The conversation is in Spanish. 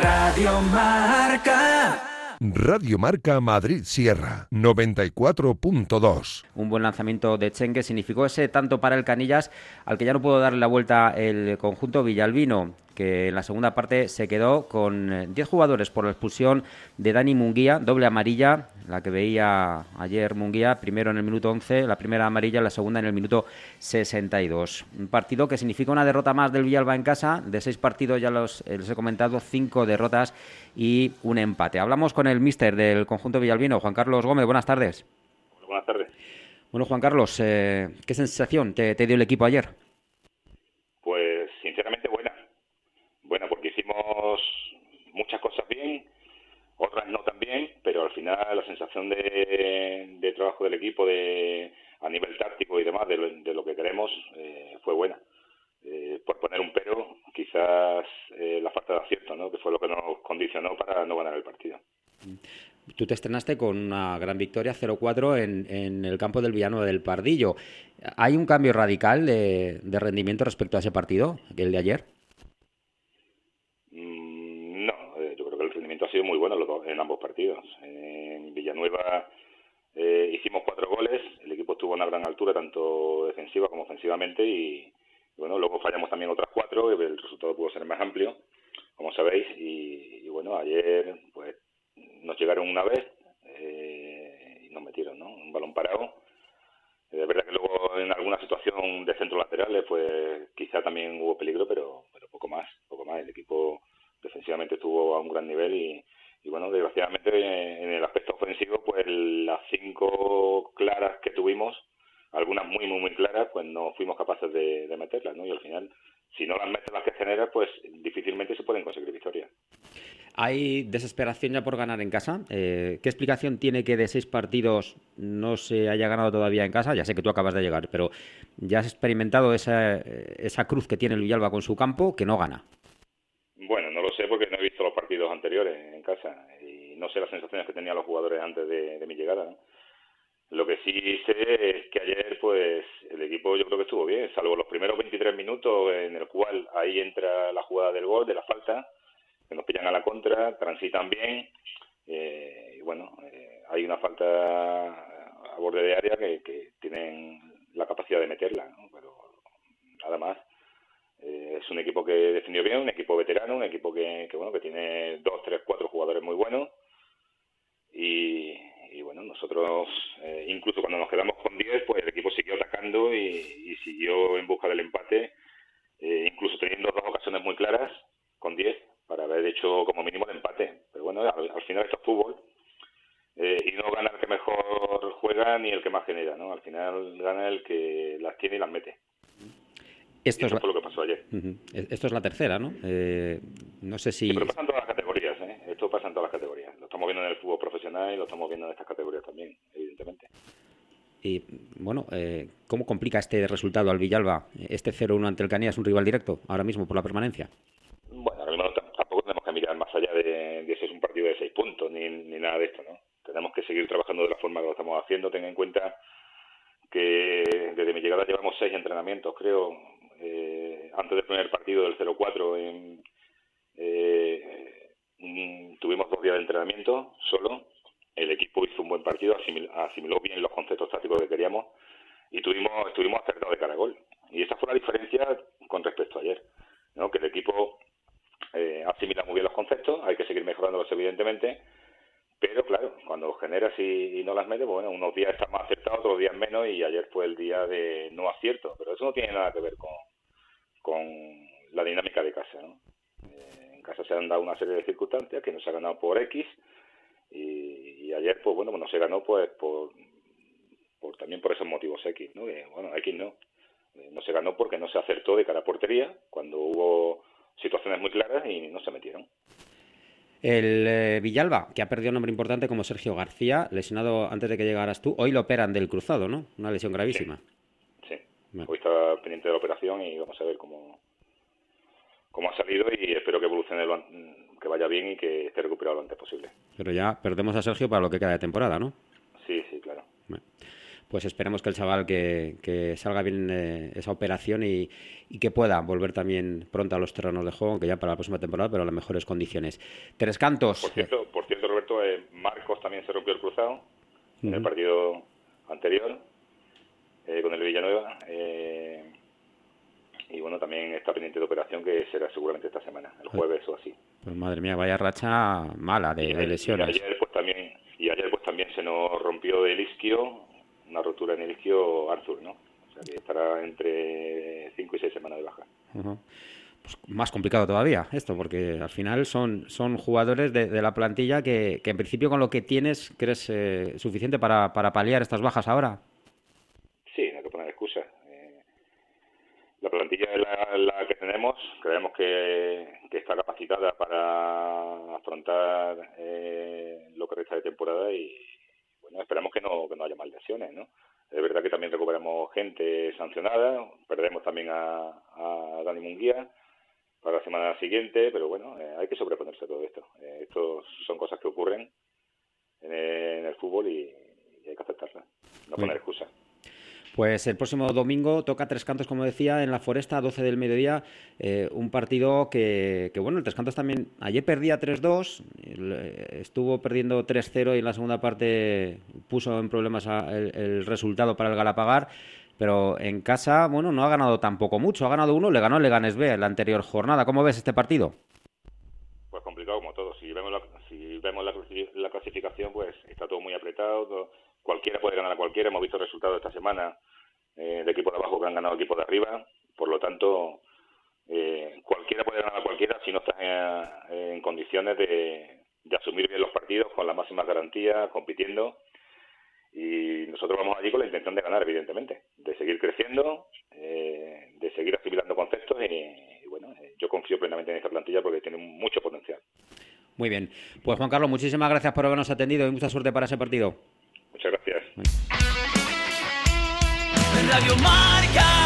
Radio Marca. Radio Marca Madrid Sierra 94.2. Un buen lanzamiento de Chengue significó ese tanto para el Canillas, al que ya no pudo darle la vuelta el conjunto Villalbino que en la segunda parte se quedó con 10 jugadores por la expulsión de Dani Munguía, doble amarilla, la que veía ayer Munguía, primero en el minuto 11, la primera amarilla, la segunda en el minuto 62. Un partido que significa una derrota más del Villalba en casa, de seis partidos ya los, les he comentado, cinco derrotas y un empate. Hablamos con el míster del conjunto villalbino, Juan Carlos Gómez, buenas tardes. Buenas tardes. Bueno, Juan Carlos, eh, ¿qué sensación te dio el equipo ayer? muchas cosas bien, otras no tan bien, pero al sensación de, trabajo del equipo de, a nivel táctico y demás de lo, que queremos eh, fue buena. Eh, por poner un pero, quizás eh, la falta de acierto, ¿no? que fue lo que nos condicionó para no ganar el partido. Tú te estrenaste con una gran victoria 0-4 en, en, el campo del Villano del Pardillo. ¿Hay un cambio radical de, de rendimiento respecto a ese partido, el de ayer? ha muy bueno en ambos partidos. En Villanueva eh, hicimos cuatro goles, el equipo estuvo a una gran altura, tanto defensiva como ofensivamente, y bueno, luego fallamos también otras cuatro, y el resultado pudo ser más amplio, como sabéis, y, bueno, ayer pues nos llegaron una vez eh, y nos metieron, ¿no? Un balón parado. Es verdad que luego en alguna situación de centro laterales, pues quizá también hubo peligro, pero, pero poco más, poco más. El equipo defensivamente estuvo a un gran nivel y, bueno, desgraciadamente en el aspecto ofensivo, pues las cinco claras que tuvimos, algunas muy, muy, muy claras, pues no fuimos capaces de, meterlas, ¿no? Y al final, si no las metes las que generas, pues difícilmente se pueden conseguir victorias. Hay desesperación ya por ganar en casa. Eh, ¿Qué explicación tiene que de seis partidos no se haya ganado todavía en casa? Ya sé que tú acabas de llegar, pero ya has experimentado esa, esa cruz que tiene el Villalba con su campo que no gana. No sé porque no he visto los partidos anteriores en casa y no sé las sensaciones que tenían los jugadores antes de, mi llegada. Lo que sí sé es que ayer, pues, el equipo yo creo que estuvo bien, salvo los primeros 23 minutos en el cual ahí entra la jugada del gol, de la falta, que nos pillan a la contra, transitan bien, eh, y bueno, eh, hay una falta a borde de área que, que tienen la capacidad de meterla, pero nada más. Eh, es un equipo que defendió bien, un equipo veterano, un equipo que, bueno que tiene dos, tres, cuatro jugadores muy buenos. Y, bueno nosotros eh, incluso cuando nos quedamos con 10 pues el equipo siguió atacando y, siguió en busca del empate eh, incluso teniendo dos ocasiones muy claras con 10 para haber hecho como mínimo el empate. Pero bueno al, final esto es fútbol y no gana el que mejor juega ni el que más genera no al final gana el que las tiene y las mete esto es lo que pasó ayer. Esto es la tercera, ¿no? Eh, no sé si... pero pasa en todas las categorías, ¿eh? Esto pasa en todas las categorías. Lo estamos viendo en el fútbol profesional y lo estamos viendo en estas categorías también, evidentemente. Y bueno, eh, ¿cómo complica este resultado al Villalba? Este 0-1 ante el Canía es un rival directo ahora mismo por la permanencia. Bueno, ahora mismo tampoco tenemos que mirar más allá de, de ese es un partido de seis puntos ni, ni nada de esto, ¿no? Tenemos que seguir trabajando de la forma que lo estamos haciendo. Ten en cuenta que desde mi llegada llevamos seis entrenamientos, creo, eh, antes del primer partido del 0-4 eh, tuvimos dos días de entrenamiento solo. El equipo hizo un buen partido, asimiló, bien los conceptos tácticos que queríamos y tuvimos, estuvimos acertados de cara a gol. Y esa fue la diferencia con respecto a ayer, ¿no? que el equipo eh, asimila muy bien los conceptos, hay que seguir mejorándolos evidentemente, pero claro, cuando generas y, no las metes, pues bueno, unos días están más acertados, otros días menos, y ayer fue el día de no acierto. Pero eso no tiene nada que ver con, con la dinámica de casa. ¿no? Eh, en casa se han dado una serie de circunstancias que no se ha ganado por X, y, ayer, pues bueno, no se ganó pues por, por también por esos motivos X. ¿no? bueno, X no. Eh, no se ganó porque no se acertó de cara a portería, cuando hubo situaciones muy claras y no se metieron. El eh, Villalba, que ha perdido un nombre importante como Sergio García, lesionado antes de que llegaras tú, hoy lo operan del cruzado, ¿no? Una lesión gravísima. Sí, hoy está pendiente de la operación y vamos a ver cómo, cómo ha salido y espero que evolucione, que vaya bien y que esté recuperado lo antes posible. Pero ya perdemos a Sergio para lo que queda de temporada, ¿no? Sí, sí, claro. pues esperemos que el chaval que, salga bien eh, esa operación y, que pueda volver también pronto a los terrenos de juego, que ya para la próxima temporada, pero en las mejores condiciones. Tres cantos. Por cierto, por cierto Roberto, eh, Marcos también se rompió el cruzado en el partido anterior eh, con el Villanueva. y bueno, también está pendiente de operación que será seguramente esta semana, el jueves o así. Pues madre mía, vaya racha mala de, lesiones. Y ayer pues también, y ayer pues también se nos rompió el isquio una rotura en el isquio Arthur, ¿no? O sea que estará entre 5 y 6 semanas de baja. Pues más complicado todavía esto, porque al final son, son jugadores de, la plantilla que, que, en principio con lo que tienes crees eh, suficiente para, para paliar estas bajas ahora. Sí, no hay que poner excusas. Eh, la plantilla es la, que tenemos, creemos que, que está capacitada para afrontar eh, lo que resta de temporada y, esperamos que no, que no haya más lesiones, ¿no? Es verdad que también recuperamos gente sancionada, perdemos también a, a Dani Munguía para la semana siguiente, pero bueno, eh, hay que sobreponerse a todo esto. Eh, estos son cosas que ocurren en el, fútbol y, hay que aceptarlas, no poner excusas. Pues el próximo domingo toca Tres Cantos, como decía, en la Foresta, a 12 del mediodía. Eh, un partido que, bueno, el Tres Cantos también. Ayer perdía 3-2, estuvo perdiendo 3-0 y en la segunda parte puso en problemas el, resultado para el Galapagar. Pero en casa, bueno, no ha ganado tampoco mucho. Ha ganado uno, le ganó el Leganés B en la anterior jornada. ¿Cómo ves este partido? Como todo. Si vemos la, si vemos la, clasificación, pues está todo muy apretado. cualquiera puede ganar a cualquiera. Hemos visto resultados esta semana eh, de equipo de abajo que han ganado equipo de arriba. Por lo tanto, eh, cualquiera puede ganar a cualquiera si no estás en, condiciones de, asumir bien los partidos con la máxima garantía, compitiendo. Y nosotros vamos allí con la intención de ganar, evidentemente, de seguir creciendo, eh, de seguir asimilando conceptos y, bueno, yo confío plenamente en esta plantilla porque tiene mucho potencial. Muy bien. Pues Juan Carlos, muchísimas gracias por habernos atendido y mucha suerte para ese partido. Muchas gracias. Radio Marca.